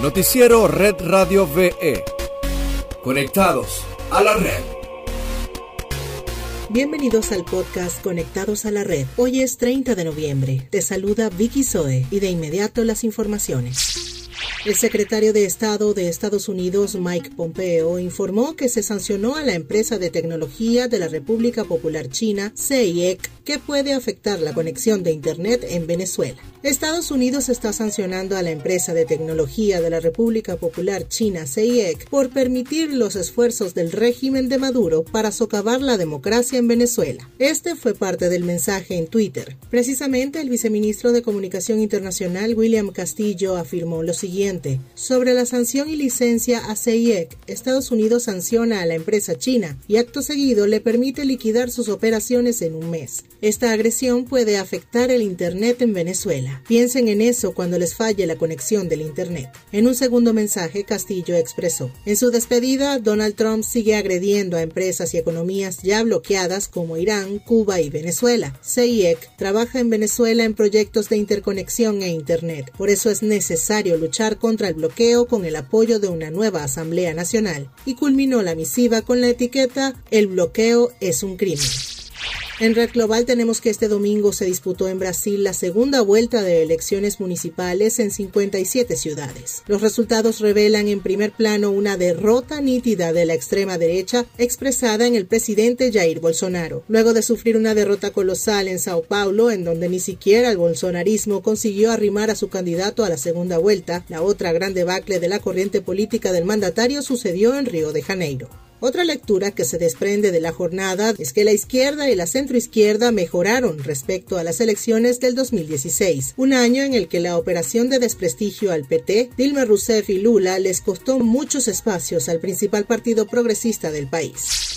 Noticiero Red Radio VE. Conectados a la red. Bienvenidos al podcast Conectados a la Red. Hoy es 30 de noviembre. Te saluda Vicky Zoe y de inmediato las informaciones. El secretario de Estado de Estados Unidos, Mike Pompeo, informó que se sancionó a la empresa de tecnología de la República Popular China, CIEC, que puede afectar la conexión de Internet en Venezuela. Estados Unidos está sancionando a la empresa de tecnología de la República Popular China, CIEC, por permitir los esfuerzos del régimen de Maduro para socavar la democracia en Venezuela. Este fue parte del mensaje en Twitter. Precisamente el viceministro de Comunicación Internacional, William Castillo, afirmó lo siguiente sobre la sanción y licencia a CIEC, Estados Unidos sanciona a la empresa china y acto seguido le permite liquidar sus operaciones en un mes. Esta agresión puede afectar el Internet en Venezuela. Piensen en eso cuando les falle la conexión del Internet. En un segundo mensaje, Castillo expresó, en su despedida, Donald Trump sigue agrediendo a empresas y economías ya bloqueadas como Irán, Cuba y Venezuela. CIEC trabaja en Venezuela en proyectos de interconexión e Internet. Por eso es necesario luchar contra el bloqueo con el apoyo de una nueva Asamblea Nacional y culminó la misiva con la etiqueta El bloqueo es un crimen. En Red Global tenemos que este domingo se disputó en Brasil la segunda vuelta de elecciones municipales en 57 ciudades. Los resultados revelan en primer plano una derrota nítida de la extrema derecha expresada en el presidente Jair Bolsonaro, luego de sufrir una derrota colosal en Sao Paulo, en donde ni siquiera el bolsonarismo consiguió arrimar a su candidato a la segunda vuelta. La otra gran debacle de la corriente política del mandatario sucedió en Río de Janeiro. Otra lectura que se desprende de la jornada es que la izquierda y la centroizquierda mejoraron respecto a las elecciones del 2016, un año en el que la operación de desprestigio al PT, Dilma Rousseff y Lula les costó muchos espacios al principal partido progresista del país.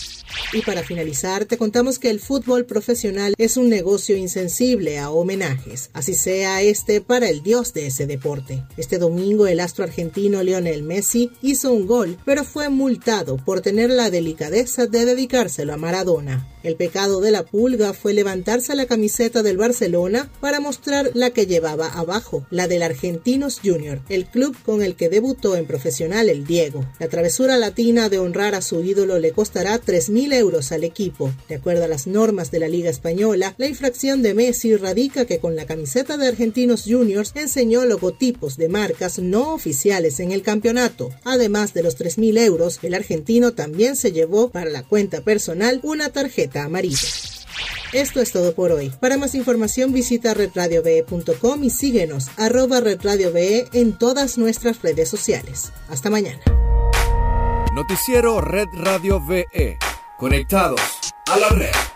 Y para finalizar, te contamos que el fútbol profesional es un negocio insensible a homenajes, así sea este para el dios de ese deporte. Este domingo el astro argentino Lionel Messi hizo un gol, pero fue multado por tener la delicadeza de dedicárselo a Maradona. El pecado de la pulga fue levantarse la camiseta del Barcelona para mostrar la que llevaba abajo, la del Argentinos Junior, el club con el que debutó en profesional el Diego. La travesura latina de honrar a su ídolo le costará 3.000 euros al equipo. De acuerdo a las normas de la Liga Española, la infracción de Messi radica que con la camiseta de Argentinos Juniors enseñó logotipos de marcas no oficiales en el campeonato. Además de los 3.000 euros, el argentino también se llevó para la cuenta personal una tarjeta amarilla. Esto es todo por hoy. Para más información visita redradiove.com y síguenos arroba en todas nuestras redes sociales. Hasta mañana. Noticiero Red Radio VE. Conectados a la red.